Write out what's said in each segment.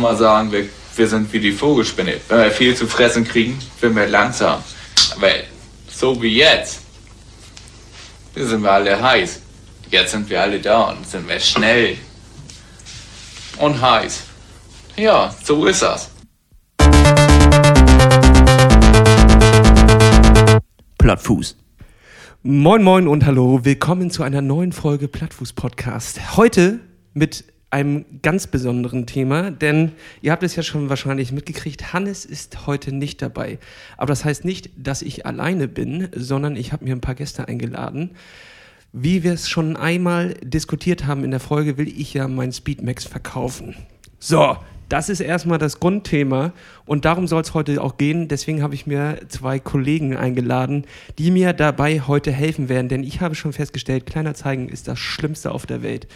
mal sagen, wir, wir sind wie die Vogelspinne. Wenn wir viel zu fressen kriegen, sind wir langsam. Aber so wie jetzt, sind wir alle heiß. Jetzt sind wir alle da und sind wir schnell und heiß. Ja, so ist das. Plattfuß. Moin moin und hallo, willkommen zu einer neuen Folge Plattfuß Podcast. Heute mit einem ganz besonderen Thema, denn ihr habt es ja schon wahrscheinlich mitgekriegt, Hannes ist heute nicht dabei. Aber das heißt nicht, dass ich alleine bin, sondern ich habe mir ein paar Gäste eingeladen. Wie wir es schon einmal diskutiert haben in der Folge, will ich ja mein Speedmax verkaufen. So, das ist erstmal das Grundthema und darum soll es heute auch gehen. Deswegen habe ich mir zwei Kollegen eingeladen, die mir dabei heute helfen werden, denn ich habe schon festgestellt, kleiner zeigen ist das Schlimmste auf der Welt.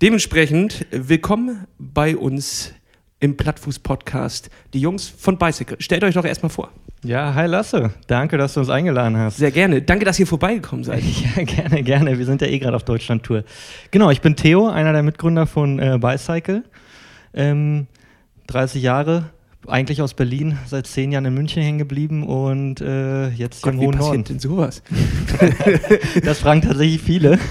Dementsprechend willkommen bei uns im Plattfuß-Podcast, die Jungs von Bicycle. Stellt euch doch erstmal vor. Ja, hi Lasse. Danke, dass du uns eingeladen hast. Sehr gerne. Danke, dass ihr vorbeigekommen seid. Ja, gerne, gerne. Wir sind ja eh gerade auf Deutschland-Tour. Genau, ich bin Theo, einer der Mitgründer von äh, Bicycle. Ähm, 30 Jahre, eigentlich aus Berlin, seit zehn Jahren in München hängen geblieben und äh, jetzt Gott, im hohen Norden. denn sowas? Das fragen tatsächlich viele.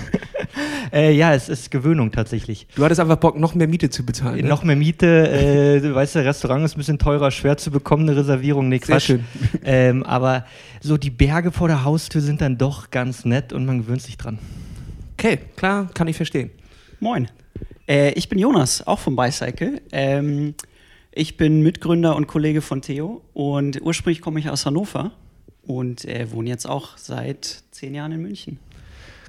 äh, ja, es ist Gewöhnung tatsächlich. Du hattest einfach Bock, noch mehr Miete zu bezahlen. Ne? Noch mehr Miete, äh, du weißt, der Restaurant ist ein bisschen teurer, schwer zu bekommen, eine Reservierung, nee, Sehr Quatsch. schön. Ähm, aber so die Berge vor der Haustür sind dann doch ganz nett und man gewöhnt sich dran. Okay, klar, kann ich verstehen. Moin. Äh, ich bin Jonas, auch vom Bicycle. Ähm, ich bin Mitgründer und Kollege von Theo und ursprünglich komme ich aus Hannover und äh, wohne jetzt auch seit zehn Jahren in München.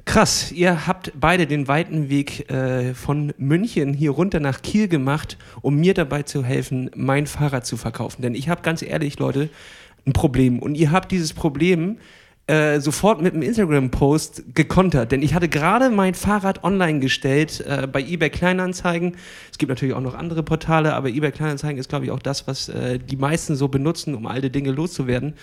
Krass, ihr habt beide den weiten Weg äh, von München hier runter nach Kiel gemacht, um mir dabei zu helfen, mein Fahrrad zu verkaufen. Denn ich habe ganz ehrlich, Leute, ein Problem. Und ihr habt dieses Problem äh, sofort mit einem Instagram-Post gekontert. Denn ich hatte gerade mein Fahrrad online gestellt äh, bei eBay Kleinanzeigen. Es gibt natürlich auch noch andere Portale, aber eBay Kleinanzeigen ist, glaube ich, auch das, was äh, die meisten so benutzen, um alte Dinge loszuwerden.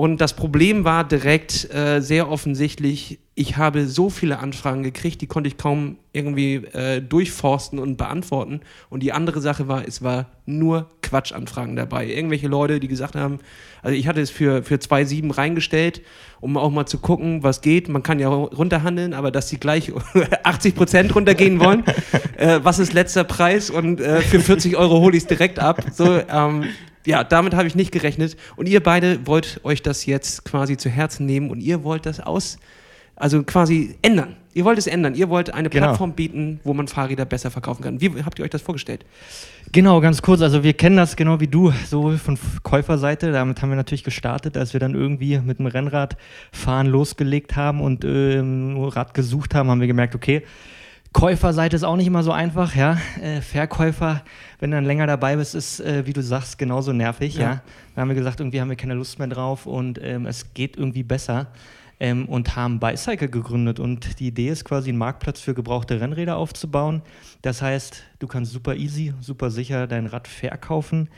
Und das Problem war direkt äh, sehr offensichtlich, ich habe so viele Anfragen gekriegt, die konnte ich kaum irgendwie äh, durchforsten und beantworten. Und die andere Sache war, es war nur Quatschanfragen dabei. Irgendwelche Leute, die gesagt haben, also ich hatte es für, für 2,7 reingestellt, um auch mal zu gucken, was geht. Man kann ja runterhandeln, aber dass sie gleich 80 Prozent runtergehen wollen, äh, was ist letzter Preis und äh, für 40 Euro hole ich es direkt ab. So, ähm, ja, damit habe ich nicht gerechnet. Und ihr beide wollt euch das jetzt quasi zu Herzen nehmen und ihr wollt das aus, also quasi ändern. Ihr wollt es ändern. Ihr wollt eine Genau. Plattform bieten, wo man Fahrräder besser verkaufen kann. Wie habt ihr euch das vorgestellt? Genau, ganz kurz. Also wir kennen das genau wie du, so von Käuferseite. Damit haben wir natürlich gestartet, als wir dann irgendwie mit dem Rennradfahren losgelegt haben und ähm, nur Rad gesucht haben, haben wir gemerkt, okay, Käuferseite ist auch nicht immer so einfach, ja. Äh, Verkäufer, wenn du dann länger dabei bist, ist, äh, wie du sagst, genauso nervig, Ja. ja. Dann haben wir gesagt, irgendwie haben wir keine Lust mehr drauf und ähm, es geht irgendwie besser. Ähm, und haben Bicycle gegründet. Und die Idee ist quasi, einen Marktplatz für gebrauchte Rennräder aufzubauen. Das heißt, du kannst super easy, super sicher dein Rad verkaufen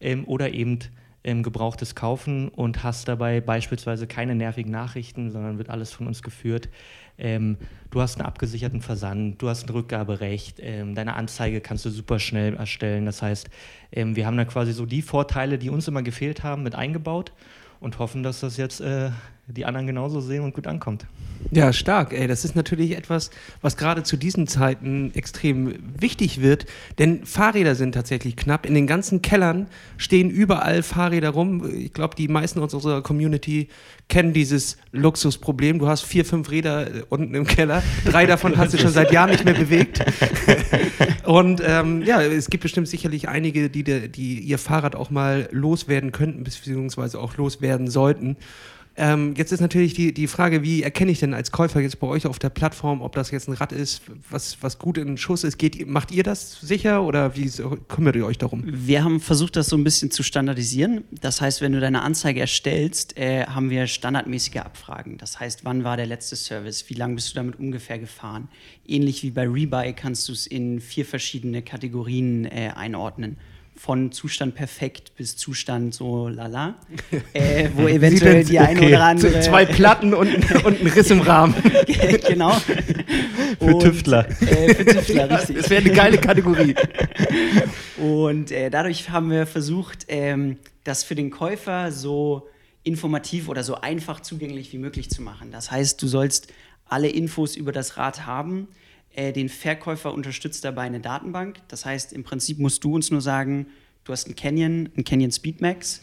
ähm, oder eben ähm, gebrauchtes kaufen und hast dabei beispielsweise keine nervigen Nachrichten, sondern wird alles von uns geführt. Ähm, du hast einen abgesicherten Versand, du hast ein Rückgaberecht, ähm, deine Anzeige kannst du super schnell erstellen. Das heißt, ähm, wir haben da quasi so die Vorteile, die uns immer gefehlt haben, mit eingebaut und hoffen, dass das jetzt äh, die anderen genauso sehen und gut ankommt. Ja, stark. Ey, das ist natürlich etwas, was gerade zu diesen Zeiten extrem wichtig wird, denn Fahrräder sind tatsächlich knapp. In den ganzen Kellern stehen überall Fahrräder rum. Ich glaube, die meisten aus unserer Community kennen dieses Luxusproblem. Du hast vier, fünf Räder äh, unten im Keller. Drei davon hast du schon seit Jahren nicht mehr bewegt. Und ähm, ja, es gibt bestimmt sicherlich einige, die, die ihr Fahrrad auch mal loswerden könnten, beziehungsweise auch loswerden sollten. Ähm, jetzt ist natürlich die, die Frage, wie erkenne ich denn als Käufer jetzt bei euch auf der Plattform, ob das jetzt ein Rad ist, was, was gut in Schuss ist? Geht, macht ihr das sicher oder wie kümmert ihr euch darum? Wir haben versucht, das so ein bisschen zu standardisieren. Das heißt, wenn du deine Anzeige erstellst, äh, haben wir standardmäßige Abfragen. Das heißt, wann war der letzte Service? Wie lange bist du damit ungefähr gefahren? Ähnlich wie bei Rebuy kannst du es in vier verschiedene Kategorien äh, einordnen. Von Zustand perfekt bis Zustand so lala, äh, wo eventuell die eine oder andere... Zwei Platten und, und ein Riss im Rahmen. genau. Für Tüftler. Äh, für Tüftler, richtig. Das wäre eine geile Kategorie. Und äh, dadurch haben wir versucht, ähm, das für den Käufer so informativ oder so einfach zugänglich wie möglich zu machen. Das heißt, du sollst alle Infos über das Rad haben. Äh, den Verkäufer unterstützt dabei eine Datenbank. Das heißt, im Prinzip musst du uns nur sagen, du hast einen Canyon, einen Canyon Speedmax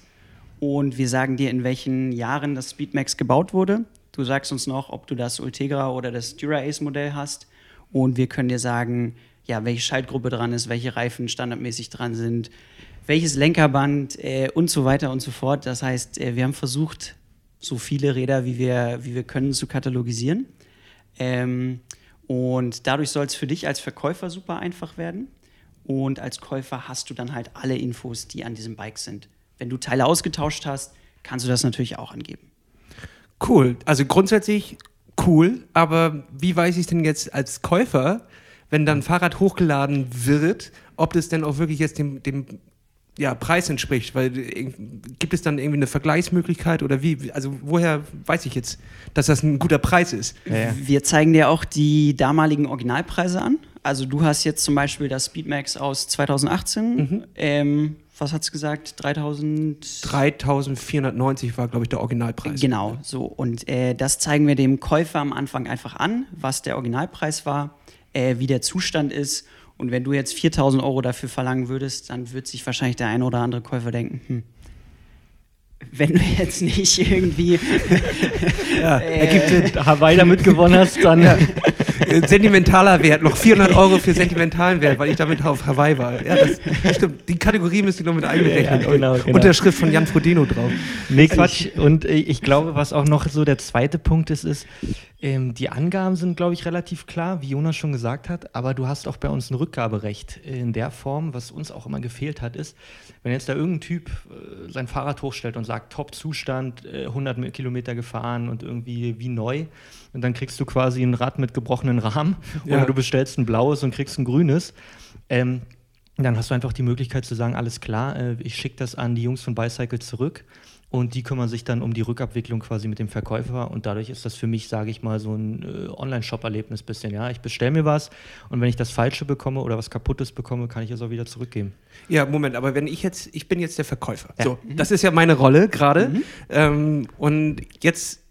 und wir sagen dir, in welchen Jahren das Speedmax gebaut wurde. Du sagst uns noch, ob du das Ultegra oder das Dura-Ace Modell hast und wir können dir sagen, ja, welche Schaltgruppe dran ist, welche Reifen standardmäßig dran sind, welches Lenkerband äh, und so weiter und so fort. Das heißt, äh, wir haben versucht, so viele Räder, wie wir, wie wir können, zu katalogisieren. Ähm, und dadurch soll es für dich als Verkäufer super einfach werden. Und als Käufer hast du dann halt alle Infos, die an diesem Bike sind. Wenn du Teile ausgetauscht hast, kannst du das natürlich auch angeben. Cool. Also grundsätzlich cool, aber wie weiß ich denn jetzt als Käufer, wenn dann Fahrrad hochgeladen wird, ob das denn auch wirklich jetzt dem, dem ja, Preis entspricht? Weil äh, gibt es dann irgendwie eine Vergleichsmöglichkeit oder wie? Also woher weiß ich jetzt, dass das ein guter Preis ist? Ja, ja. Wir zeigen dir auch die damaligen Originalpreise an. Also du hast jetzt zum Beispiel das Speedmax aus 2018. Mhm. Ähm, was hat es gesagt? 3000? 3490 war, glaube ich, der Originalpreis. Genau, so. Und äh, das zeigen wir dem Käufer am Anfang einfach an, was der Originalpreis war, äh, wie der Zustand ist und wenn du jetzt 4000 Euro dafür verlangen würdest, dann wird sich wahrscheinlich der ein oder andere Käufer denken, hm, wenn du jetzt nicht irgendwie ja, äh, Hawaii damit gewonnen hast, dann. sentimentaler Wert, noch 400 Euro für sentimentalen Wert, weil ich damit auf Hawaii war. Ja, das stimmt. Die Kategorie müsste ich noch mit einberechnen. Ja, genau, genau. Unterschrift von Jan Frodeno drauf. Nee, Quatsch. Und ich glaube, was auch noch so der zweite Punkt ist, ist, ähm, die Angaben sind, glaube ich, relativ klar, wie Jonas schon gesagt hat, aber du hast auch bei uns ein Rückgaberecht in der Form, was uns auch immer gefehlt hat, ist, wenn jetzt da irgendein Typ äh, sein Fahrrad hochstellt und sagt, Top-Zustand, äh, 100 Kilometer gefahren und irgendwie wie neu, und dann kriegst du quasi ein Rad mit gebrochenen Rahmen ja. oder du bestellst ein blaues und kriegst ein grünes. Ähm, dann hast du einfach die Möglichkeit zu sagen, alles klar, äh, ich schicke das an die Jungs von Bicycle zurück und die kümmern sich dann um die Rückabwicklung quasi mit dem Verkäufer. Und dadurch ist das für mich, sage ich mal, so ein äh, Online-Shop-Erlebnis bisschen. Ja, ich bestelle mir was und wenn ich das Falsche bekomme oder was Kaputtes bekomme, kann ich es auch wieder zurückgeben. Ja, Moment, aber wenn ich jetzt, ich bin jetzt der Verkäufer. Ja. So, mhm. das ist ja meine Rolle gerade. Mhm. Ähm, und jetzt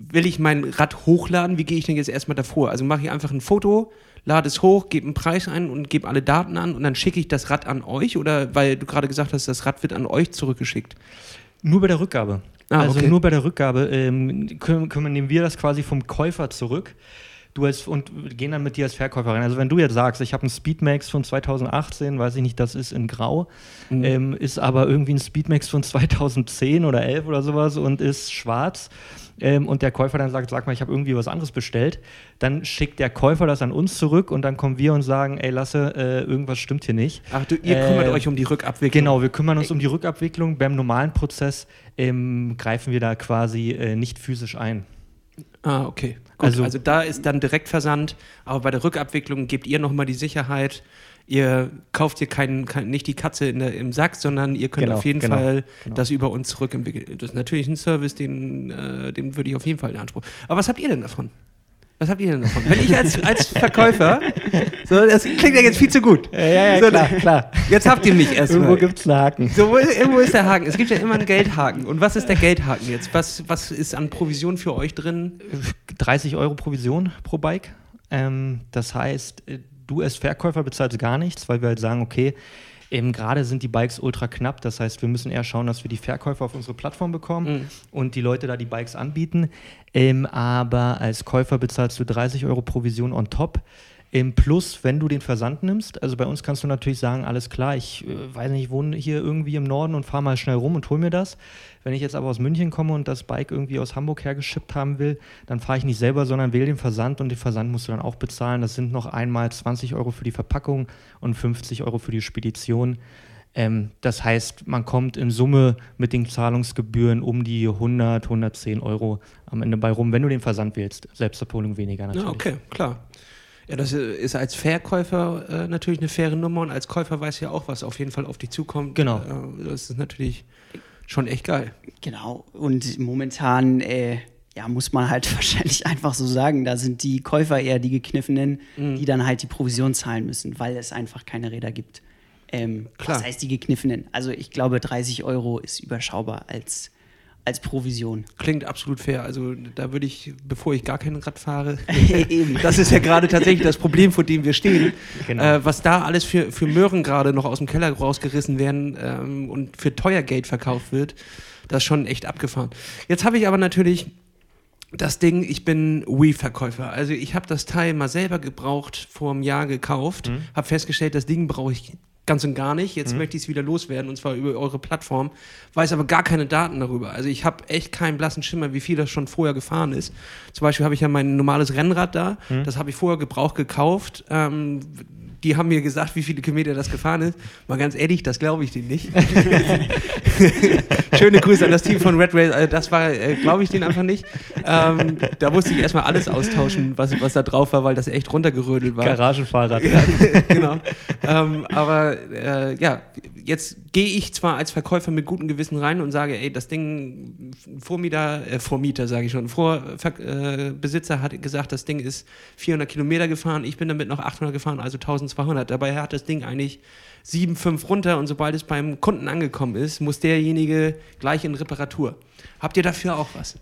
will ich mein Rad hochladen. Wie gehe ich denn jetzt erstmal davor? Also mache ich einfach ein Foto, lade es hoch, gebe einen Preis ein und gebe alle Daten an und dann schicke ich das Rad an euch oder weil du gerade gesagt hast, das Rad wird an euch zurückgeschickt. Nur bei der Rückgabe. Ah, also okay. nur bei der Rückgabe ähm, können, können, nehmen wir das quasi vom Käufer zurück. Du als, und gehen dann mit dir als Verkäuferin. Also wenn du jetzt sagst, ich habe einen Speedmax von 2018, weiß ich nicht, das ist in Grau, mhm. ähm, ist aber irgendwie ein Speedmax von 2010 oder 11 oder sowas und ist schwarz, ähm, und der Käufer dann sagt, sag mal, ich habe irgendwie was anderes bestellt, dann schickt der Käufer das an uns zurück und dann kommen wir und sagen, ey, Lasse, äh, irgendwas stimmt hier nicht. Ach, du, ihr äh, kümmert euch um die Rückabwicklung? Genau, wir kümmern uns um die Rückabwicklung. Beim normalen Prozess ähm, greifen wir da quasi äh, nicht physisch ein. Ah, okay. Gut, also, also da ist dann Direktversand, aber bei der Rückabwicklung gebt ihr nochmal die Sicherheit, ihr kauft hier kein, kein, nicht die Katze der, im Sack, sondern ihr könnt genau, auf jeden genau, Fall genau. das über uns zurückentwickeln. Das ist natürlich ein Service, den, äh, den würde ich auf jeden Fall in Anspruch. Aber was habt ihr denn davon? Was habt ihr denn davon? Wenn ich als, als Verkäufer, so, das klingt ja jetzt viel zu gut. Ja, ja, ja so, klar, klar. Jetzt habt ihr mich erstmal. Irgendwo gibt es einen Haken. So, irgendwo ist der Haken. Es gibt ja immer einen Geldhaken. Und was ist der Geldhaken jetzt? Was, was ist an Provision für euch drin? 30 Euro Provision pro Bike. Ähm, das heißt, äh, Du als Verkäufer bezahlst gar nichts, weil wir halt sagen, okay, Eben gerade sind die Bikes ultra knapp, das heißt, wir müssen eher schauen, dass wir die Verkäufer auf unsere Plattform bekommen mhm. und die Leute da die Bikes anbieten. Ähm, aber als Käufer bezahlst du 30 Euro Provision on top. Im Plus, wenn du den Versand nimmst, also bei uns kannst du natürlich sagen, alles klar, ich äh, weiß nicht, ich wohne hier irgendwie im Norden und fahre mal schnell rum und hol mir das. Wenn ich jetzt aber aus München komme und das Bike irgendwie aus Hamburg hergeschippt haben will, dann fahre ich nicht selber, sondern wähle den Versand und den Versand musst du dann auch bezahlen. Das sind noch einmal 20 Euro für die Verpackung und 50 Euro für die Spedition. Ähm, das heißt, man kommt in Summe mit den Zahlungsgebühren um die 100, 110 Euro am Ende bei rum, wenn du den Versand wählst. Selbstabholung weniger natürlich. Ja, okay, klar. Ja, das ist als Verkäufer äh, natürlich eine faire Nummer und als Käufer weiß ja auch, was auf jeden Fall auf dich zukommt. Genau. Äh, das ist natürlich schon echt geil. Genau. Und momentan äh, ja, muss man halt wahrscheinlich einfach so sagen, da sind die Käufer eher die Gekniffenen, Mhm. die dann halt die Provision zahlen müssen, weil es einfach keine Räder gibt. Ähm, Klar. Was heißt die Gekniffenen? Also ich glaube, 30 Euro ist überschaubar als, als Provision. Klingt absolut fair. Also da würde ich, bevor ich gar kein Rad fahre, Eben. das ist ja gerade tatsächlich das Problem, vor dem wir stehen. Genau. Äh, was da alles für, für Möhren gerade noch aus dem Keller rausgerissen werden ähm, und für teuer Geld verkauft wird, das ist schon echt abgefahren. Jetzt habe ich aber natürlich das Ding, ich bin Wii-Verkäufer. Also ich habe das Teil mal selber gebraucht, vor einem Jahr gekauft, Mhm. habe festgestellt, das Ding brauche ich ganz und gar nicht. Jetzt möchte ich es wieder loswerden und zwar über eure Plattform, weiß aber gar keine Daten darüber. Also ich habe echt keinen blassen Schimmer, wie viel das schon vorher gefahren ist. Zum Beispiel habe ich ja mein normales Rennrad da, das habe ich vorher gebraucht gekauft. Ähm, die haben mir gesagt, wie viele Kilometer das gefahren ist. Mal ganz ehrlich, das glaube ich denen nicht. Schöne Grüße an das Team von Red Race. Also das war, äh, glaube ich, denen einfach nicht. Ähm, da musste ich erstmal alles austauschen, was, was da drauf war, weil das echt runtergerödelt war. Garagenfahrrad. Ja, genau. ähm, aber äh, ja, jetzt gehe ich zwar als Verkäufer mit gutem Gewissen rein und sage, ey, das Ding, Vormieter, äh, Vormieter sage ich schon, Vorbesitzer äh, hat gesagt, das Ding ist 400 Kilometer gefahren, ich bin damit noch 800 gefahren, also 1200. Dabei hat das Ding eigentlich 7, 5 runter und sobald es beim Kunden angekommen ist, muss derjenige gleich in Reparatur. Habt ihr dafür auch was?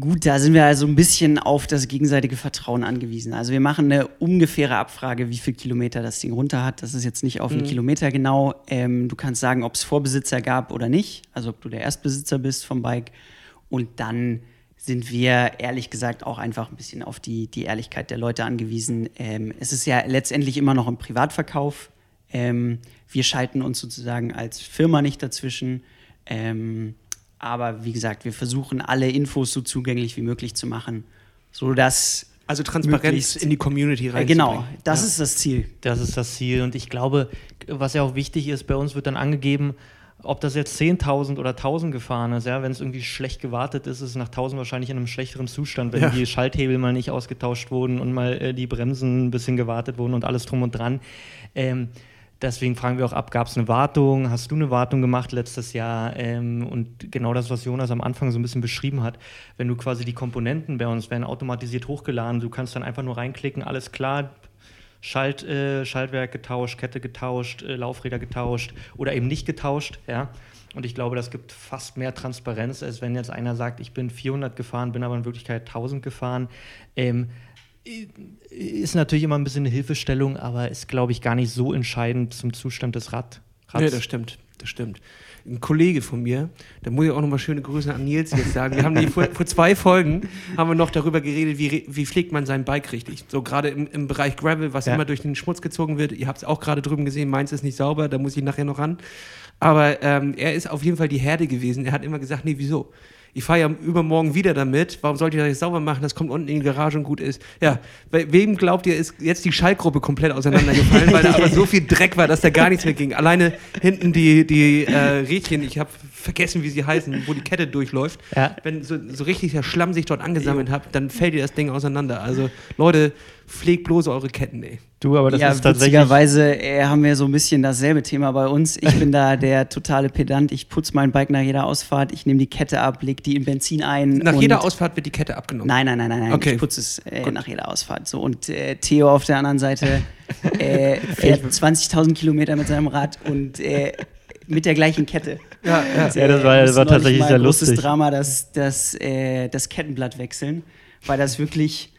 Gut, da sind wir also ein bisschen auf das gegenseitige Vertrauen angewiesen. Also wir machen eine ungefähre Abfrage, wie viel Kilometer das Ding runter hat. Das ist jetzt nicht auf einen Kilometer genau. Ähm, du kannst sagen, ob es Vorbesitzer gab oder nicht, also ob du der Erstbesitzer bist vom Bike. Und dann sind wir ehrlich gesagt auch einfach ein bisschen auf die, die Ehrlichkeit der Leute angewiesen. Ähm, es ist ja letztendlich immer noch ein Privatverkauf. Ähm, wir schalten uns sozusagen als Firma nicht dazwischen. Ähm, aber wie gesagt, wir versuchen alle Infos so zugänglich wie möglich zu machen, sodass Also Transparenz in die Community äh, rein. genau, das ist das Ziel. Das ist das Ziel. Und ich glaube, was ja auch wichtig ist, bei uns wird dann angegeben, ob das jetzt 10.000 oder 1.000 gefahren ist. Ja? Wenn es irgendwie schlecht gewartet ist, ist es nach 1.000 wahrscheinlich in einem schlechteren Zustand, wenn Ja. die Schalthebel mal nicht ausgetauscht wurden und mal äh, die Bremsen ein bisschen gewartet wurden und alles drum und dran. Ähm, Deswegen fragen wir auch ab, gab es eine Wartung? Hast du eine Wartung gemacht letztes Jahr? Ähm, und genau das, was Jonas am Anfang so ein bisschen beschrieben hat, wenn du quasi die Komponenten bei uns werden automatisiert hochgeladen, du kannst dann einfach nur reinklicken, alles klar, Schalt, äh, Schaltwerk getauscht, Kette getauscht, äh, Laufräder getauscht oder eben nicht getauscht, ja. Und ich glaube, das gibt fast mehr Transparenz, als wenn jetzt einer sagt, ich bin 400 gefahren, bin aber in Wirklichkeit 1000 gefahren. Ähm, ist natürlich immer ein bisschen eine Hilfestellung, aber ist, glaube ich, gar nicht so entscheidend zum Zustand des Rad. Rads. Ja, das stimmt, das stimmt. Ein Kollege von mir, da muss ich auch nochmal schöne Grüße an Nils jetzt sagen. Wir haben die, vor, vor zwei Folgen haben wir noch darüber geredet, wie, wie pflegt man sein Bike richtig. So gerade im, im Bereich Gravel, was Ja. immer durch den Schmutz gezogen wird. Ihr habt es auch gerade drüben gesehen, meins ist nicht sauber, da muss ich nachher noch ran. Aber ähm, er ist auf jeden Fall die Herde gewesen. Er hat immer gesagt, nee, wieso? Ich fahre ja übermorgen wieder damit. Warum sollte ich das jetzt sauber machen? Das kommt unten in die Garage und gut ist. Ja, bei wem glaubt ihr, ist jetzt die Schaltgruppe komplett auseinandergefallen, weil da aber so viel Dreck war, dass da gar nichts mehr ging. Alleine hinten die, die äh, Rädchen, ich habe vergessen, wie sie heißen, wo die Kette durchläuft. Ja. Wenn so, so richtig der Schlamm sich dort angesammelt hat, dann fällt dir das Ding auseinander. Also Leute, pflegt bloß eure Ketten, ey. Du, aber das ja, ist tatsächlich. witzigerweise äh, haben wir so ein bisschen dasselbe Thema bei uns. Ich bin da der totale Pedant. Ich putze mein Bike nach jeder Ausfahrt. Ich nehme die Kette ab, leg die in Benzin ein. Nach und jeder Ausfahrt wird die Kette abgenommen. Nein, nein, nein, nein, nein. Okay. Ich putze es äh, nach jeder Ausfahrt. So, und äh, Theo auf der anderen Seite äh, fährt 20.000 Kilometer mit seinem Rad und äh, mit der gleichen Kette. Ja, ja. Und, Ja, das war- wir das war tatsächlich mal sehr ein großes lustig. Drama, das, das, äh, das Kettenblatt wechseln, weil das wirklich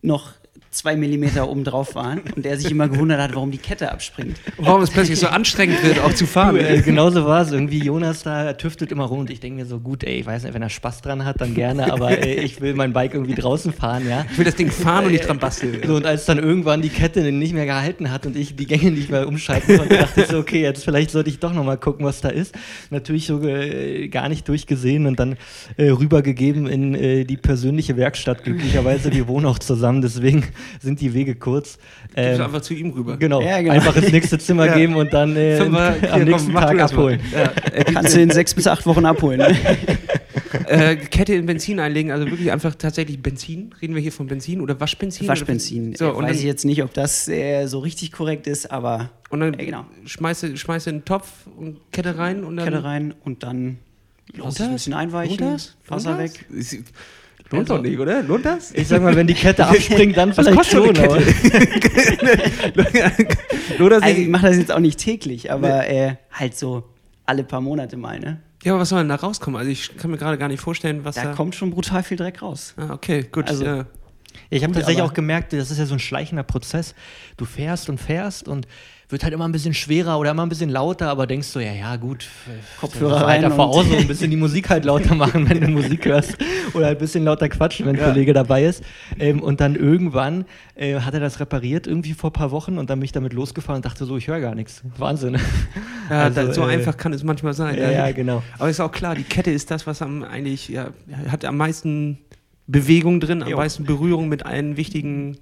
noch zwei Millimeter oben drauf waren und er sich immer gewundert hat, warum die Kette abspringt. Warum es plötzlich so anstrengend wird, auch zu fahren. Du, äh, genauso war es. Irgendwie Jonas da tüftelt immer rum und ich denke mir so, gut, ey, ich weiß nicht, wenn er Spaß dran hat, dann gerne, aber äh, ich will mein Bike irgendwie draußen fahren, ja. Ich will das Ding fahren und nicht dran basteln. So, und als dann irgendwann die Kette nicht mehr gehalten hat und ich die Gänge nicht mehr umschalten konnte, dachte ich so, okay, jetzt vielleicht sollte ich doch nochmal gucken, was da ist. Natürlich so äh, gar nicht durchgesehen und dann äh, rübergegeben in äh, die persönliche Werkstatt. Glücklicherweise, wir wohnen auch zusammen, deswegen sind die Wege kurz. Ähm, einfach zu ihm rüber. genau. Ja, genau. einfach ins nächste Zimmer Ja. geben und dann äh, hier, am komm, nächsten du Tag abholen. Ja. Kannst du in sechs bis acht Wochen abholen. Ne? äh, Kette in Benzin einlegen, also wirklich einfach tatsächlich Benzin. Reden wir hier von Benzin oder Waschbenzin? Waschbenzin. So, Äh, und Weiß dann, ich jetzt nicht, ob das äh, so richtig korrekt ist, aber und dann äh, genau. schmeiße, schmeiße einen Topf und Kette rein und dann. Kette rein und dann lass es ein bisschen einweichen, das? Wasser Lohnt weg. Lohnt doch nicht, oder? Lohnt das? Ich sag mal, wenn die Kette abspringt, dann Was vielleicht kostet schon. aber- Lohnt das Also, ich mache das jetzt auch nicht täglich, aber äh, halt so alle paar Monate mal, ne? Ja, aber was soll denn da rauskommen? Also ich kann mir gerade gar nicht vorstellen, was da. Da kommt schon brutal viel Dreck raus. Ah, okay, gut. Also- ja. Ich habe tatsächlich auch gemerkt, das ist ja so ein schleichender Prozess. Du fährst und fährst und wird halt immer ein bisschen schwerer oder immer ein bisschen lauter, aber denkst du, ja, ja, gut, Kopfhörer weiter rein voraus und- und ein bisschen die Musik halt lauter machen, wenn du Musik hörst oder halt ein bisschen lauter quatschen, wenn ein Ja. Kollege dabei ist. Ähm, und dann irgendwann äh, hat er das repariert irgendwie vor ein paar Wochen und dann bin ich damit losgefahren und dachte so, ich höre gar nichts. Wahnsinn. Ja, Also, so äh, einfach kann es manchmal sein. Ja, ja, genau. Aber ist auch klar, die Kette ist das, was am eigentlich ja, hat am meisten Bewegung drin, am meisten Berührung mit allen wichtigen.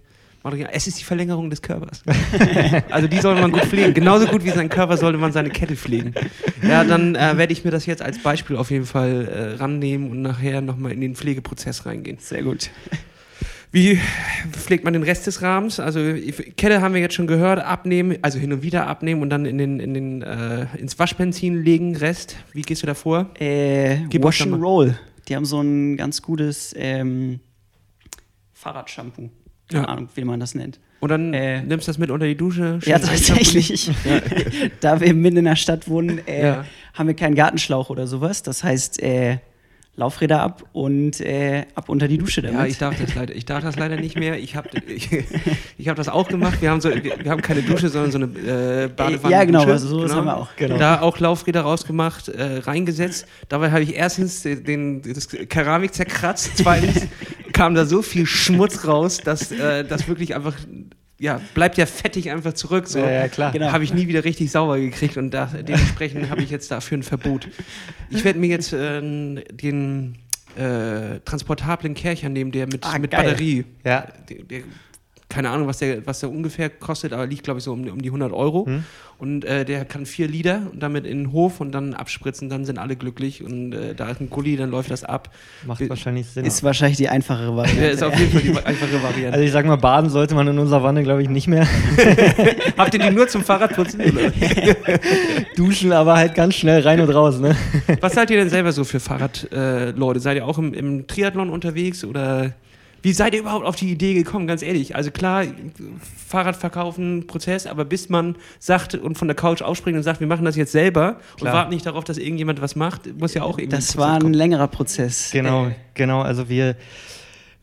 Es ist die Verlängerung des Körpers. also die sollte man gut pflegen. Genauso gut wie sein Körper sollte man seine Kette pflegen. Ja, dann äh, werde ich mir das jetzt als Beispiel auf jeden Fall äh, rannehmen und nachher nochmal in den Pflegeprozess reingehen. Sehr gut. Wie pflegt man den Rest des Rahmens? Also Kette haben wir jetzt schon gehört, abnehmen, also hin und wieder abnehmen und dann in den, in den, äh, ins Waschbenzin legen, Rest. Wie gehst du da vor? Äh, Gib Wash and Roll. Die haben so ein ganz gutes ähm, Fahrradshampoo. Keine Ja. Ahnung, wie man das nennt. Und dann Äh, nimmst du das mit unter die Dusche? Ja, tatsächlich. da wir mitten in der Stadt wohnen, äh, Ja. haben wir keinen Gartenschlauch oder sowas. Das heißt, äh, Laufräder ab und äh, ab unter die Dusche damit. Ja, ich darf das leider, ich darf das leider nicht mehr. Ich habe ich, ich hab das auch gemacht. Wir haben, so, wir, wir haben keine Dusche, sondern so eine äh, Badewanne. Ja, genau, also sowas haben wir auch. Genau. Da auch Laufräder rausgemacht, äh, reingesetzt. Dabei habe ich erstens den, den, das Keramik zerkratzt. Zweitens kam da so viel Schmutz raus, dass äh, das wirklich einfach, ja, bleibt ja fettig einfach zurück. So. Ja, ja, klar. Genau. Habe ich nie wieder richtig sauber gekriegt und da, dementsprechend habe ich jetzt dafür ein Verbot. Ich werde mir jetzt äh, den äh, transportablen Kercher nehmen, der mit, Ah, mit. Batterie. Ja. Der, der, keine Ahnung, was der, was der ungefähr kostet, aber liegt, glaube ich, so um, um die 100 Euro. Hm. Und äh, der kann vier Liter und damit in den Hof und dann abspritzen, dann sind alle glücklich und äh, da ist ein Gully, dann läuft das ab. Macht Wir- wahrscheinlich Sinn. Ist wahrscheinlich die einfachere Variante. ist auf jeden Fall die einfache Variante. also ich sag mal, baden sollte man in unserer Wanne, glaube ich, nicht mehr. Habt ihr die nur zum Fahrradputzen? Oder? Duschen, aber halt ganz schnell rein und raus, ne? Was seid ihr denn selber so für Fahrradleute? Äh, Leute? seid ihr auch im, im Triathlon unterwegs oder wie seid ihr überhaupt auf die Idee gekommen? Ganz ehrlich, also klar, Fahrrad verkaufen, Prozess, aber bis man sagt und von der Couch aufspringt und sagt, wir machen das jetzt selber Klar. und warten nicht darauf, dass irgendjemand was macht, muss ja auch irgendwie. Das ein war ein kommen. längerer Prozess. Genau, Äh, genau. Also wir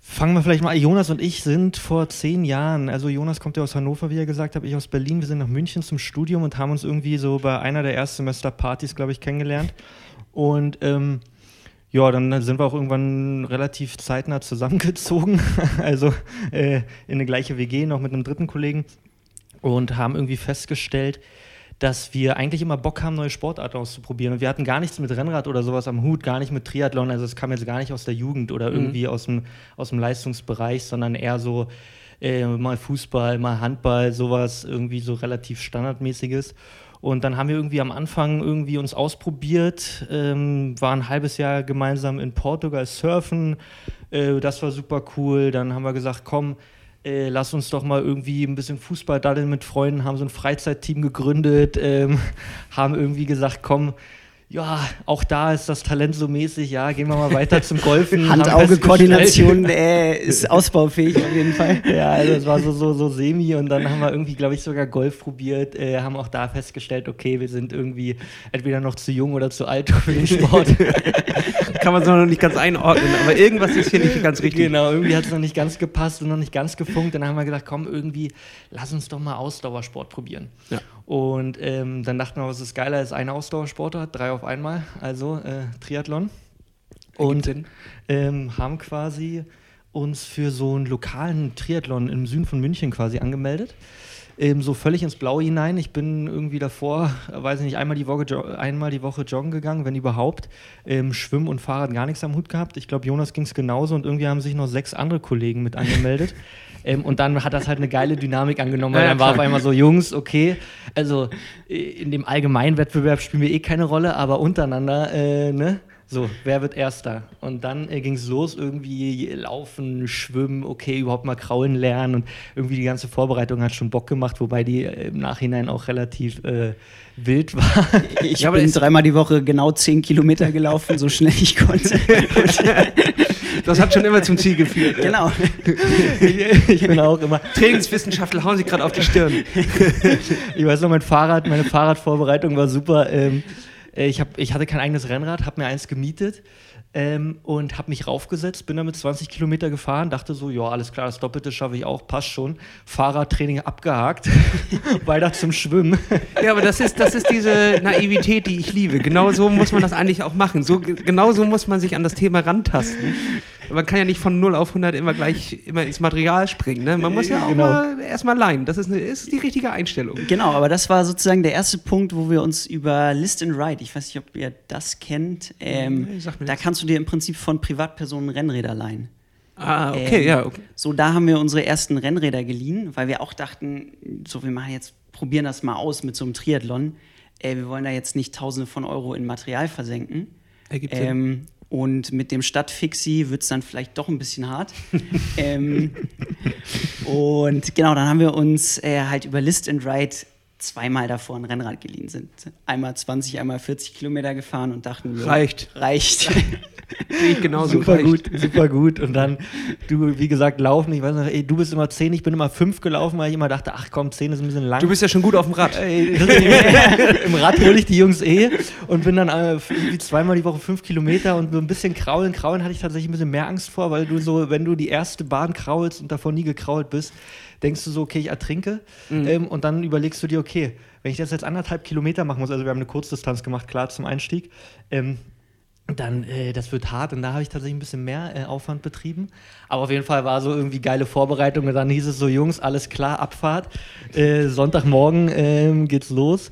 fangen wir vielleicht mal. Jonas und ich sind vor zehn Jahren, also Jonas kommt ja aus Hannover, wie er gesagt hat, ich aus Berlin. Wir sind nach München zum Studium und haben uns irgendwie so bei einer der Erstsemester-Partys, glaube ich, kennengelernt. Und ähm, ja, dann sind wir auch irgendwann relativ zeitnah zusammengezogen, also äh, in eine gleiche WG, noch mit einem dritten Kollegen und haben irgendwie festgestellt, dass wir eigentlich immer Bock haben, neue Sportarten auszuprobieren. Und wir hatten gar nichts mit Rennrad oder sowas am Hut, gar nicht mit Triathlon. Also es kam jetzt gar nicht aus der Jugend oder irgendwie aus, dem, aus dem Leistungsbereich, sondern eher so äh, mal Fußball, mal Handball, sowas irgendwie so relativ standardmäßiges. Und dann haben wir irgendwie am Anfang irgendwie uns ausprobiert, ähm, war ein halbes Jahr gemeinsam in Portugal surfen. Äh, das war super cool. Dann haben wir gesagt, komm, äh, lass uns doch mal irgendwie ein bisschen Fußball daddeln mit Freunden, haben so ein Freizeitteam gegründet, ähm, haben irgendwie gesagt, komm, ja, auch da ist das Talent so mäßig, ja, gehen wir mal weiter zum Golfen. Hand-Auge-Koordination äh, ist ausbaufähig auf jeden Fall. ja, also es war so, so, so semi und dann haben wir irgendwie, glaube ich, sogar Golf probiert, äh, haben auch da festgestellt, okay, wir sind irgendwie entweder noch zu jung oder zu alt für den Sport. Kann man so noch nicht ganz einordnen, aber irgendwas ist hier nicht ganz richtig. Genau, irgendwie hat es noch nicht ganz gepasst und noch nicht ganz gefunkt. Dann haben wir gedacht, komm, irgendwie, lass uns doch mal Ausdauersport probieren. Ja. Und ähm, dann dachten wir, was ist geiler als eine Ausdauersportart, drei auf einmal, also äh, Triathlon. Und ähm, haben quasi uns für so einen lokalen Triathlon im Süden von München quasi angemeldet. Ähm, so völlig ins Blaue hinein. Ich bin irgendwie davor, äh, weiß ich nicht, einmal die Woche, einmal die Woche joggen gegangen, wenn überhaupt. Ähm, Schwimmen und Fahrrad gar nichts am Hut gehabt. Ich glaube, Jonas ging es genauso und irgendwie haben sich noch sechs andere Kollegen mit angemeldet. ähm, und dann hat das halt eine geile Dynamik angenommen, weil dann war auf einmal so, Jungs, okay, also äh, in dem allgemeinen Wettbewerb spielen wir eh keine Rolle, aber untereinander, äh, ne? So, wer wird Erster? Und dann äh, ging es los, irgendwie laufen, schwimmen, okay, überhaupt mal kraulen lernen und irgendwie die ganze Vorbereitung hat schon Bock gemacht, wobei die äh, im Nachhinein auch relativ äh, wild war. Ich Ja, bin dreimal die Woche genau 10 Kilometer gelaufen, so schnell ich konnte. Das hat schon immer zum Ziel geführt. genau. ich, ich bin auch immer, Trainingswissenschaftler hauen sich gerade auf die Stirn. ich weiß noch, mein Fahrrad, meine Fahrradvorbereitung war super. Ähm, äh, ich, hab, ich hatte kein eigenes Rennrad, habe mir eins gemietet ähm, und habe mich raufgesetzt, bin damit 20 Kilometer gefahren, dachte so, ja, alles klar, das Doppelte schaffe ich auch, passt schon. Fahrradtraining abgehakt, weiter zum Schwimmen. Ja, aber das ist, das ist diese Naivität, die ich liebe. Genau so muss man das eigentlich auch machen. So, genau so muss man sich an das Thema rantasten. Man kann ja nicht von 0 auf 100 immer gleich immer ins Material springen. Ne? Man muss ja auch Genau. mal erstmal leihen. Das ist, eine, ist die richtige Einstellung. Genau, aber das war sozusagen der erste Punkt, wo wir uns über List and Ride, ich weiß nicht, ob ihr das kennt, ähm, Nee, da kannst du dir im Prinzip von Privatpersonen Rennräder leihen. Ah, okay, Ähm, ja. Okay. So, da haben wir unsere ersten Rennräder geliehen, weil wir auch dachten, so, wir machen jetzt, probieren das mal aus mit so einem Triathlon. Äh, wir wollen da jetzt nicht Tausende von Euro in Material versenken. Ähm, und mit dem Stadtfixi wird es dann vielleicht doch ein bisschen hart. ähm, und genau, dann haben wir uns äh, halt über List and Ride zweimal davor ein Rennrad geliehen, sind einmal 20, einmal 40 Kilometer gefahren und dachten, ja, Reicht. Reicht. Sehe ich genauso. super reicht. gut, super gut. Und dann, du, wie gesagt, laufen. Ich weiß noch, ey, du bist immer 10, ich bin immer 5 gelaufen, weil ich immer dachte, ach komm, 10 ist ein bisschen lang. Du bist ja schon gut auf dem Rad. Im Rad hole ich die Jungs eh und bin dann äh, irgendwie zweimal die Woche fünf Kilometer und so ein bisschen kraulen. Kraulen hatte ich tatsächlich ein bisschen mehr Angst vor, weil du so, wenn du die erste Bahn kraulst und davor nie gekrault bist, denkst du so, okay, ich ertrinke. Ähm, und dann überlegst du dir, okay, wenn ich das jetzt anderthalb Kilometer machen muss, also wir haben eine Kurzdistanz gemacht, klar zum Einstieg, ähm, dann, äh, das wird hart und da habe ich tatsächlich ein bisschen mehr äh, Aufwand betrieben. Aber auf jeden Fall war so irgendwie geile Vorbereitung und dann hieß es so, Jungs, alles klar, Abfahrt. Äh, Sonntagmorgen ähm, geht's los.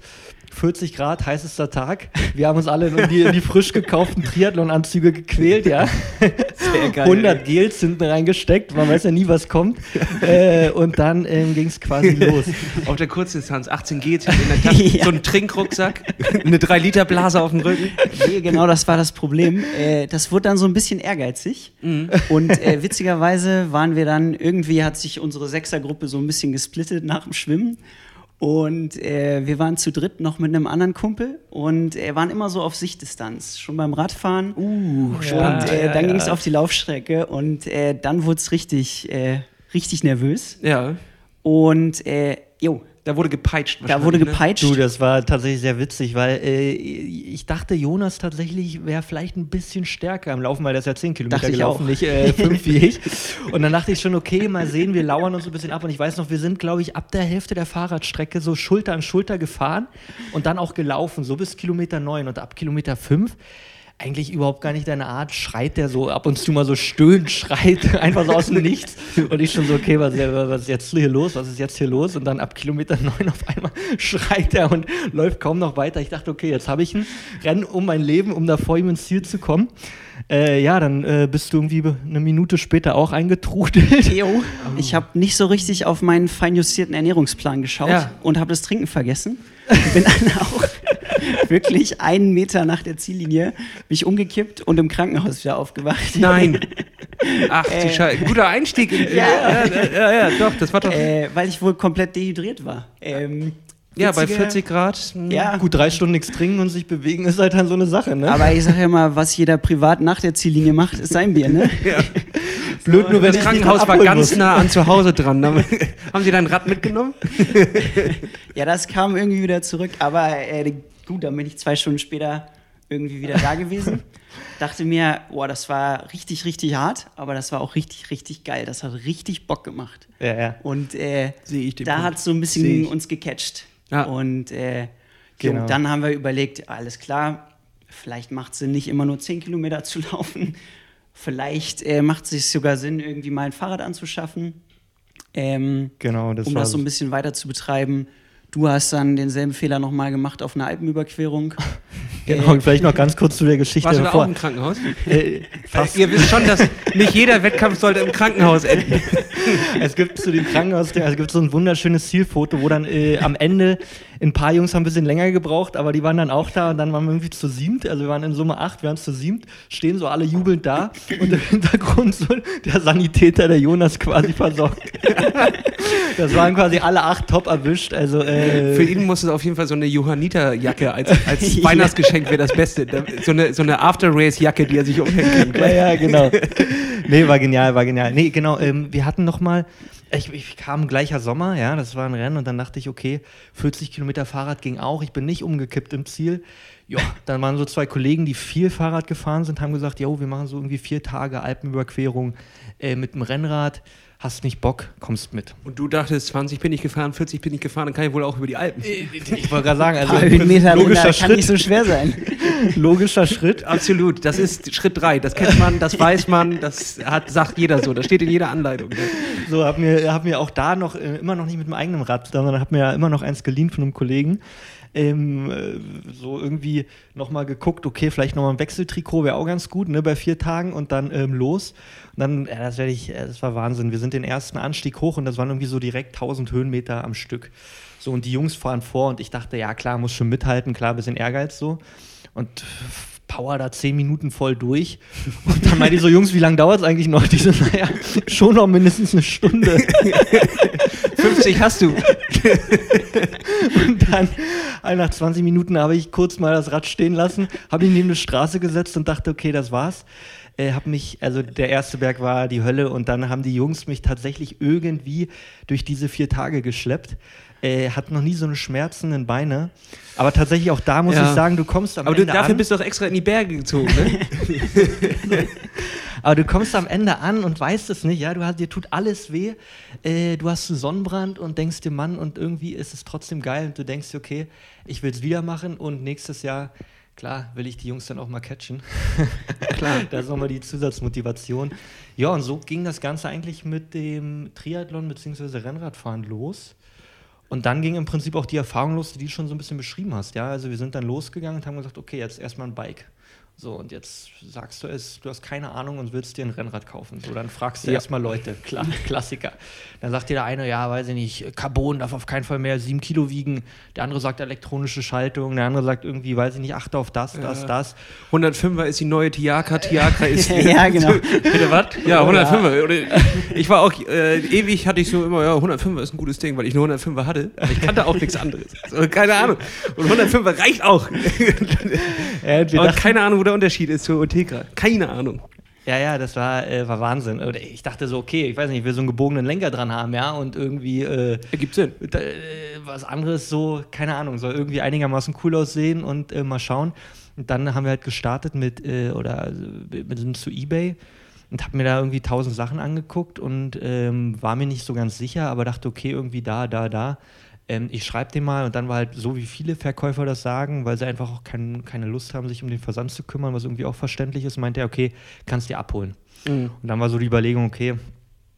40 Grad, heißester Tag. Wir haben uns alle in die, in die frisch gekauften Triathlon-Anzüge gequält, ja. Sehr geil. 100 Gels hinten reingesteckt, man weiß ja nie, was kommt. äh, und dann ähm, ging es quasi los. Auf der Kurzdistanz, 18 G in der Tasche, Ja. so ein Trinkrucksack, eine 3-Liter-Blase auf dem Rücken. Nee, genau, das war das Problem. Äh, das wurde dann so ein bisschen ehrgeizig. Und äh, witzigerweise waren wir dann, irgendwie hat sich unsere Sechsergruppe so ein bisschen gesplittet nach dem Schwimmen. Und äh, wir waren zu dritt noch mit einem anderen Kumpel und äh, waren immer so auf Sichtdistanz, schon beim Radfahren. Uh, und äh, ja, dann ja. ging es auf die Laufstrecke und äh, dann wurde es richtig, äh, richtig nervös. Ja, Und äh, jo, da wurde gepeitscht. da wurde ne? gepeitscht. Du, das war tatsächlich sehr witzig, weil äh, ich dachte, Jonas tatsächlich wäre vielleicht ein bisschen stärker am Laufen, weil der ist ja 10 Kilometer Dachte ich gelaufen, auch. nicht äh, 5 wie ich. Und dann dachte ich schon, okay, mal sehen, wir lauern uns ein bisschen ab. Und ich weiß noch, wir sind, glaube ich, ab der Hälfte der Fahrradstrecke so Schulter an Schulter gefahren und dann auch gelaufen, so bis Kilometer 9 und ab Kilometer 5. Eigentlich überhaupt gar nicht deine Art, schreit der so ab und zu mal so stöhnt, schreit, einfach so aus dem Nichts. Und ich schon so, okay, was, was ist jetzt hier los? Was ist jetzt hier los? Und dann ab Kilometer 9 auf einmal schreit er und läuft kaum noch weiter. Ich dachte, okay, jetzt habe ich ein Rennen um mein Leben, um da vor ihm ins Ziel zu kommen. Äh, ja, dann äh, bist du irgendwie eine Minute später auch eingetrudelt. Jo. Ich habe nicht so richtig auf meinen feinjustierten Ernährungsplan geschaut Ja. und habe das Trinken vergessen. Bin dann auch wirklich einen Meter nach der Ziellinie mich umgekippt und im Krankenhaus wieder aufgewacht. Nein. Ach, du Scheiße. Guter Einstieg. In, ja. Ja, ja, ja, doch, das war doch. Äh, weil ich wohl komplett dehydriert war. Ähm, ja, bei witzige- 40 Grad. hm. Ja, Gut, drei Stunden nichts trinken und sich bewegen ist halt dann so eine Sache, ne? aber ich sage ja mal, was jeder privat nach der Ziellinie macht, ist sein Bier, ne? blöd nur, wenn Das Krankenhaus war ganz abholen nah an zu Hause dran. Haben Sie dein Rad mitgenommen? Ja, das kam irgendwie wieder zurück, aber äh, gut, dann bin ich zwei Stunden später irgendwie wieder da gewesen. Dachte mir, boah, das war richtig, richtig hart, aber das war auch richtig, richtig geil. Das hat richtig Bock gemacht. Ja, ja. Und äh, Sehe ich den da hat so ein bisschen uns gecatcht. Ja. Und äh, Genau. dann haben wir überlegt, alles klar, vielleicht macht es Sinn, nicht immer nur 10 Kilometer zu laufen. Vielleicht äh, macht es sich sogar Sinn, irgendwie mal ein Fahrrad anzuschaffen. Ähm, Genau, das um das so ein bisschen weiter zu betreiben. Du hast dann denselben Fehler nochmal gemacht auf einer Alpenüberquerung. Genau, und vielleicht noch ganz kurz zu der Geschichte Warst du da auch im Krankenhaus? Äh, fast. Ihr wisst schon, dass nicht jeder Wettkampf sollte im Krankenhaus enden. es gibt zu dem Krankenhaus, also es gibt so ein wunderschönes Zielfoto, wo dann äh, am Ende Ein paar Jungs haben ein bisschen länger gebraucht, aber die waren dann auch da und dann waren wir irgendwie zu siebt. Also wir waren in Summe acht, wir waren zu siebt, stehen so alle jubelnd da und im Hintergrund so der Sanitäter, der Jonas quasi versorgt. das waren quasi alle acht top erwischt. Also, äh, Für ihn muss es auf jeden Fall so eine Johanniter-Jacke als, als Weihnachtsgeschenk wäre das Beste. So eine, so eine After-Race-Jacke, die er sich umhängen kann. Ja, ja, genau. Nee, war genial, war genial. Nee, genau, ähm, wir hatten noch mal, ich, ich kam gleicher Sommer, ja, das war ein Rennen und dann dachte ich, okay, 40 Kilometer Fahrrad ging auch, ich bin nicht umgekippt im Ziel. Ja, dann waren so zwei Kollegen, die viel Fahrrad gefahren sind, haben gesagt, jo, wir machen so irgendwie vier Tage Alpenüberquerung äh, mit dem Rennrad. Hast nicht Bock, kommst mit. Und du dachtest, 20 bin ich gefahren, 40 bin ich gefahren, dann kann ich wohl auch über die Alpen. Ich wollte gerade sagen, also runter, logischer kann nicht Schritt, so schwer sein. logischer Schritt. Absolut, das ist Schritt 3. Das kennt man, das weiß man, das hat, sagt jeder so. Das steht in jeder Anleitung. ne? So, hab mir, hab mir auch da noch, äh, immer noch nicht mit meinem eigenen Rad, sondern hab mir ja immer noch eins geliehen von einem Kollegen. Ähm, äh, so irgendwie nochmal geguckt, okay, vielleicht nochmal ein Wechseltrikot wäre auch ganz gut, ne, bei vier Tagen und dann ähm, los. Und dann, ja, das werde ich, äh, das war Wahnsinn. Wir sind den ersten Anstieg hoch und das waren irgendwie so direkt 1000 Höhenmeter am Stück. So, und die Jungs fahren vor und ich dachte, ja, klar, muss schon mithalten, klar, bisschen Ehrgeiz so. Und Power da zehn Minuten voll durch. Und dann meinte ich so, Jungs, wie lange dauert es eigentlich noch? Die so, naja, schon noch mindestens eine Stunde. 50 hast du. Und dann, nach 20 Minuten, habe ich kurz mal das Rad stehen lassen, habe ihn neben eine Straße gesetzt und dachte, okay, das war's. Äh, hab mich, also der erste Berg war die Hölle und dann haben die Jungs mich tatsächlich irgendwie durch diese vier Tage geschleppt. Äh, hat noch nie so eine schmerzenden Beine. Aber tatsächlich auch da muss Ja. ich sagen, du kommst am Aber du, Ende dafür an. bist du doch extra in die Berge gezogen, ne? Aber du kommst am Ende an und weißt es nicht, ja, du hast, dir tut alles weh, äh, du hast einen Sonnenbrand und denkst dir, Mann, und irgendwie ist es trotzdem geil und du denkst dir, okay, ich will es wieder machen und nächstes Jahr, klar, will ich die Jungs dann auch mal catchen. klar. Das ist nochmal die Zusatzmotivation. Ja, und so ging das Ganze eigentlich mit dem Triathlon bzw. Rennradfahren los. Und dann ging im Prinzip auch die Erfahrung los, die du schon so ein bisschen beschrieben hast. Ja, also wir sind dann losgegangen und haben gesagt, okay, jetzt erstmal ein Bike. So, und jetzt sagst du es, du hast keine Ahnung und willst dir ein Rennrad kaufen. So, dann fragst du Ja. erstmal Leute, klar, Klassiker. Dann sagt dir der eine, ja, weiß ich nicht, Carbon darf auf keinen Fall mehr sieben Kilo wiegen. Der andere sagt elektronische Schaltung. Der andere sagt irgendwie, weiß ich nicht, achte auf das, das, Ja. das. 105er ist die neue Tiaka, Tiaka ist. Ja, genau. Bitte was? Ja, 105er. Oder ich war auch, äh, ewig hatte ich so immer, ja, 105er ist ein gutes Ding, weil ich nur 105er hatte. Aber ich kannte auch nichts anderes. So, keine Ahnung. Und 105er reicht auch. Ja, dachten- keine Ahnung, wo der Unterschied ist zur Otegra. Keine Ahnung. Ja, ja, das war, äh, war Wahnsinn. Ich dachte so, okay, ich weiß nicht, ich will so einen gebogenen Lenker dran haben, ja, und irgendwie äh, Ergibt Sinn. da, äh, was anderes so, keine Ahnung, soll irgendwie einigermaßen cool aussehen und äh, mal schauen. Und dann haben wir halt gestartet mit, äh, oder äh, wir sind zu Ebay und habe mir da irgendwie tausend Sachen angeguckt und ähm, war mir nicht so ganz sicher, aber dachte, okay, irgendwie da, da, da. Ähm, ich schreibe den mal und dann war halt so, wie viele Verkäufer das sagen, weil sie einfach auch kein, keine Lust haben, sich um den Versand zu kümmern, was irgendwie auch verständlich ist, meinte er, okay, kannst dir abholen. Und dann war so die Überlegung, okay,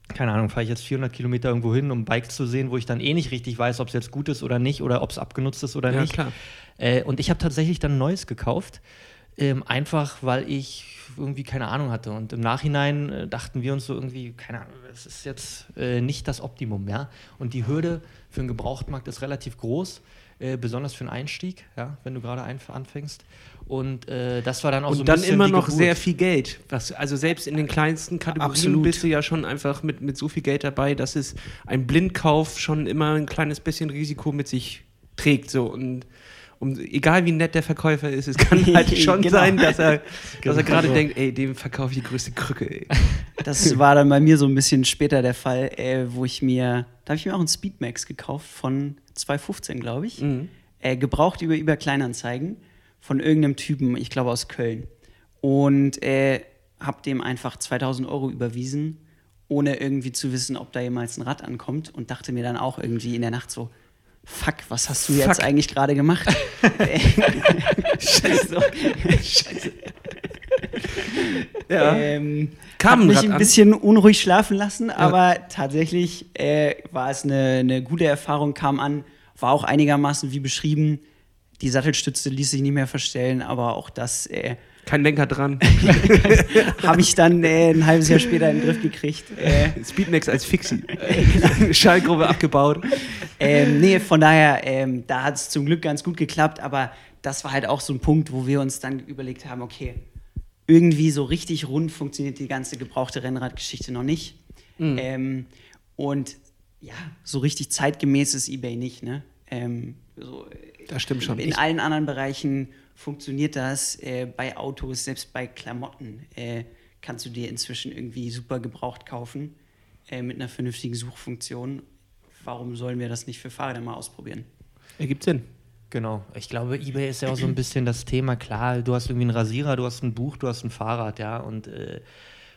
keine Ahnung, fahre ich jetzt 400 Kilometer irgendwo hin, um Bikes zu sehen, wo ich dann eh nicht richtig weiß, ob es jetzt gut ist oder nicht oder ob es abgenutzt ist oder Ja, nicht. klar. Äh, und ich habe tatsächlich dann ein neues gekauft, ähm, einfach weil ich irgendwie keine Ahnung hatte. Und im Nachhinein äh, dachten wir uns so irgendwie, keine Ahnung, es ist jetzt äh, nicht das Optimum, ja. Und die Hürde für einen Gebrauchtmarkt ist relativ groß. Äh, besonders für einen Einstieg, ja, wenn du gerade anfängst. Und äh, das war dann auch so Und ein dann bisschen immer noch sehr viel Geld. Was, also selbst in den kleinsten Kategorien Absolut. bist du ja schon einfach mit, mit so viel Geld dabei, dass es ein Blindkauf schon immer ein kleines bisschen Risiko mit sich trägt. So. Und um, egal wie nett der Verkäufer ist, es kann halt schon Genau. sein, dass er, dass er Genau gerade so. denkt, ey, dem verkaufe ich die größte Krücke. Ey. Das war dann bei mir so ein bisschen später der Fall, äh, wo ich mir, da habe ich mir auch einen Speedmax gekauft von 2015, glaube ich. Mhm. Äh, gebraucht über, über Kleinanzeigen von irgendeinem Typen, ich glaube aus Köln. Und äh, habe dem einfach 2000 Euro überwiesen, ohne irgendwie zu wissen, ob da jemals ein Rad ankommt. Und dachte mir dann auch irgendwie in der Nacht so, fuck, was hast du jetzt Fuck. eigentlich gerade gemacht? Scheiße. Scheiße. Ja. Ähm, Kam ein mich ein an. bisschen unruhig schlafen lassen, aber tatsächlich äh, war es eine, eine gute Erfahrung, kam an, war auch einigermaßen wie beschrieben. Die Sattelstütze ließ sich nicht mehr verstellen, aber auch das äh, Kein Lenker dran. Habe ich dann äh, ein halbes Jahr später in den Griff gekriegt. Äh, Speedmax als Fixie. Schallgrube abgebaut. ähm, nee, von daher, ähm, da hat es zum Glück ganz gut geklappt, aber das war halt auch so ein Punkt, wo wir uns dann überlegt haben, okay, irgendwie so richtig rund funktioniert die ganze gebrauchte Rennradgeschichte noch nicht. Ähm, und ja, so richtig zeitgemäß ist eBay nicht, ne? Ähm, so, Das stimmt schon. in Ich- allen anderen Bereichen funktioniert das. Äh, bei Autos, selbst bei Klamotten, äh, kannst du dir inzwischen irgendwie super gebraucht kaufen äh, mit einer vernünftigen Suchfunktion. Warum sollen wir das nicht für Fahrräder mal ausprobieren? Ergibt Sinn. Genau. Ich glaube, eBay ist ja auch so ein bisschen das Thema. Klar, du hast irgendwie einen Rasierer, du hast ein Buch, du hast ein Fahrrad, ja. Und äh,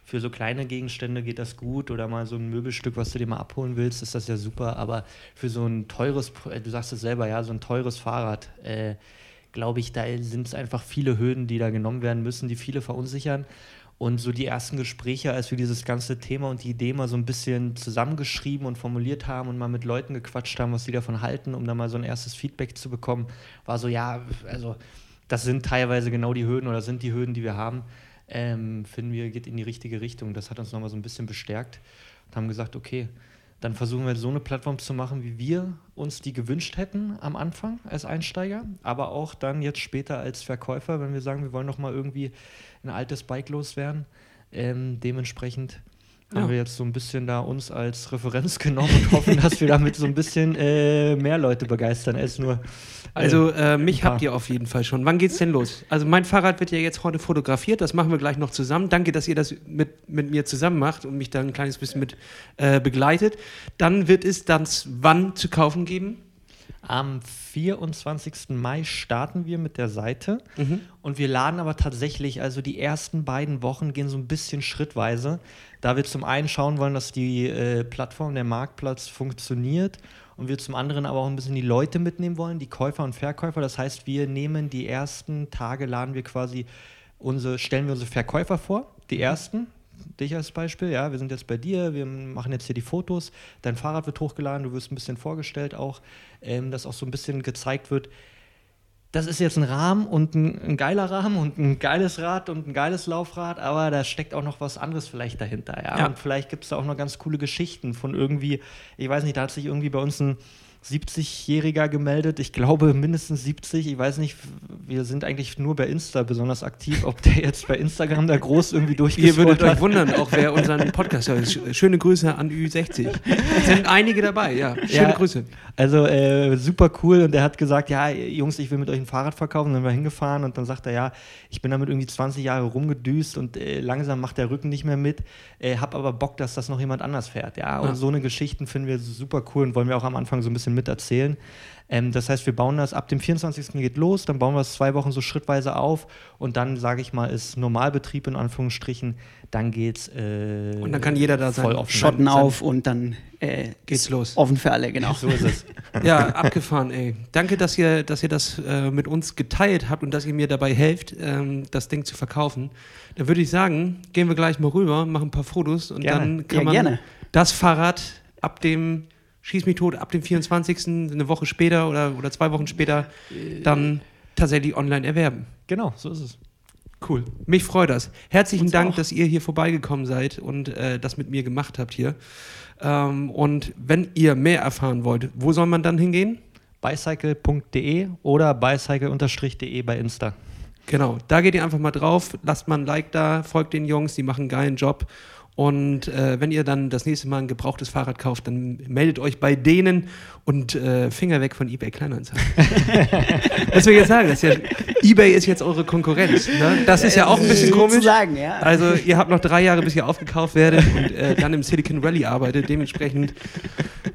für so kleine Gegenstände geht das gut oder mal so ein Möbelstück, was du dir mal abholen willst, ist das ja super. Aber für so ein teures, äh, du sagst es selber, ja, so ein teures Fahrrad, äh, glaube ich, da sind es einfach viele Hürden, die da genommen werden müssen, die viele verunsichern. Und so die ersten Gespräche, als wir dieses ganze Thema und die Idee mal so ein bisschen zusammengeschrieben und formuliert haben und mal mit Leuten gequatscht haben, was sie davon halten, um da mal so ein erstes Feedback zu bekommen, war so, ja, also das sind teilweise genau die Hürden oder sind die Hürden, die wir haben, ähm, finden wir, geht in die richtige Richtung. Das hat uns nochmal so ein bisschen bestärkt und haben gesagt, okay, dann versuchen wir so eine Plattform zu machen, wie wir uns die gewünscht hätten am Anfang als Einsteiger, aber auch dann jetzt später als Verkäufer, wenn wir sagen, wir wollen noch mal irgendwie ein altes Bike loswerden. Ähm, dementsprechend Ja. haben wir jetzt so ein bisschen da uns als Referenz genommen und hoffen, dass wir damit so ein bisschen äh, mehr Leute begeistern als nur. Also äh, mich habt ihr auf jeden Fall schon. Wann geht's denn los? Also mein Fahrrad wird ja jetzt heute fotografiert, das machen wir gleich noch zusammen. Danke, dass ihr das mit, mit mir zusammen macht und mich da ein kleines bisschen mit äh, begleitet. Dann wird es dann wann zu kaufen geben? Am 24. Mai starten wir mit der Seite Mhm. und wir laden aber tatsächlich, also die ersten beiden Wochen gehen so ein bisschen schrittweise, da wir zum einen schauen wollen, dass die äh, Plattform, der Marktplatz funktioniert und wir zum anderen aber auch ein bisschen die Leute mitnehmen wollen, die Käufer und Verkäufer. Das heißt, wir nehmen die ersten Tage, laden wir quasi unsere, stellen wir unsere Verkäufer vor, die ersten, dich als Beispiel, ja, wir sind jetzt bei dir, wir machen jetzt hier die Fotos, dein Fahrrad wird hochgeladen, du wirst ein bisschen vorgestellt auch, ähm, dass auch so ein bisschen gezeigt wird, das ist jetzt ein Rahmen und ein, ein geiler Rahmen und ein geiles Rad und ein geiles Laufrad, aber da steckt auch noch was anderes vielleicht dahinter, ja. Ja. Und vielleicht gibt es da auch noch ganz coole Geschichten von irgendwie, ich weiß nicht, da hat sich irgendwie bei uns ein 70-Jähriger gemeldet, ich glaube mindestens 70, ich weiß nicht, wir sind eigentlich nur bei Insta besonders aktiv, ob der jetzt bei Instagram da groß irgendwie Ihr durchgeführt würdet euch wundern, auch wer unseren Podcast hört. Sch- Schöne Grüße an Ü60. Es sind einige dabei, ja. Schöne Ja. Grüße. Also äh, super cool und der hat gesagt, ja Jungs, ich will mit euch ein Fahrrad verkaufen. Dann sind wir hingefahren und dann sagt er, ja, ich bin damit irgendwie 20 Jahre rumgedüst und äh, langsam macht der Rücken nicht mehr mit, äh, hab aber Bock, dass das noch jemand anders fährt. Ja, und Ja. so eine Geschichten finden wir super cool und wollen wir auch am Anfang so ein bisschen miterzählen. Ähm, das heißt, wir bauen das ab dem 24. geht los, dann bauen wir es zwei Wochen so schrittweise auf und dann, sage ich mal, ist Normalbetrieb in Anführungsstrichen, dann geht's äh, Und dann kann jeder da sein. Schotten auf und dann äh, Geht's ist los. Offen für alle, genau. So ist es. Ja, abgefahren, ey. Danke, dass ihr, dass ihr das äh, mit uns geteilt habt und dass ihr mir dabei helft, ähm, das Ding zu verkaufen. Da würde ich sagen, gehen wir gleich mal rüber, machen ein paar Fotos und Gerne. dann kann Ja, man gerne. das Fahrrad ab dem Schieß mich tot, ab dem 24. eine Woche später oder, oder zwei Wochen später dann tatsächlich online erwerben. Genau, so ist es. Cool. Mich freut das. Herzlichen Uns Dank, auch. dass ihr hier vorbeigekommen seid und äh, das mit mir gemacht habt hier. Ähm, und wenn ihr mehr erfahren wollt, wo soll man dann hingehen? bicycle.de oder bicycle-de bei Insta. Genau, da geht ihr einfach mal drauf, lasst mal ein Like da, folgt den Jungs, die machen einen geilen Job. Und äh, wenn ihr dann das nächste Mal ein gebrauchtes Fahrrad kauft, dann meldet euch bei denen und äh, Finger weg von eBay Kleinanzeigen. Was will ich jetzt sagen? Das ist ja, eBay ist jetzt eure Konkurrenz. Ne? Das ist ja auch ein bisschen komisch. Sozusagen, ja. Also ihr habt noch drei Jahre, bis ihr aufgekauft werdet und äh, dann im Silicon Valley arbeitet. Dementsprechend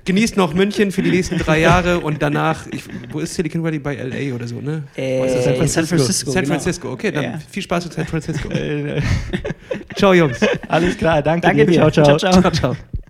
genießt noch München für die nächsten drei Jahre und danach, ich, wo ist Silicon Valley? Bei LA oder so, ne? Äh, Was ist San? Francisco. San genau. Francisco, okay, dann Ja. viel Spaß in San Francisco. Äh, Ciao, Jungs. Alles klar, danke, Danke dir. Ciao, ciao. ciao. ciao. Ciao, ciao.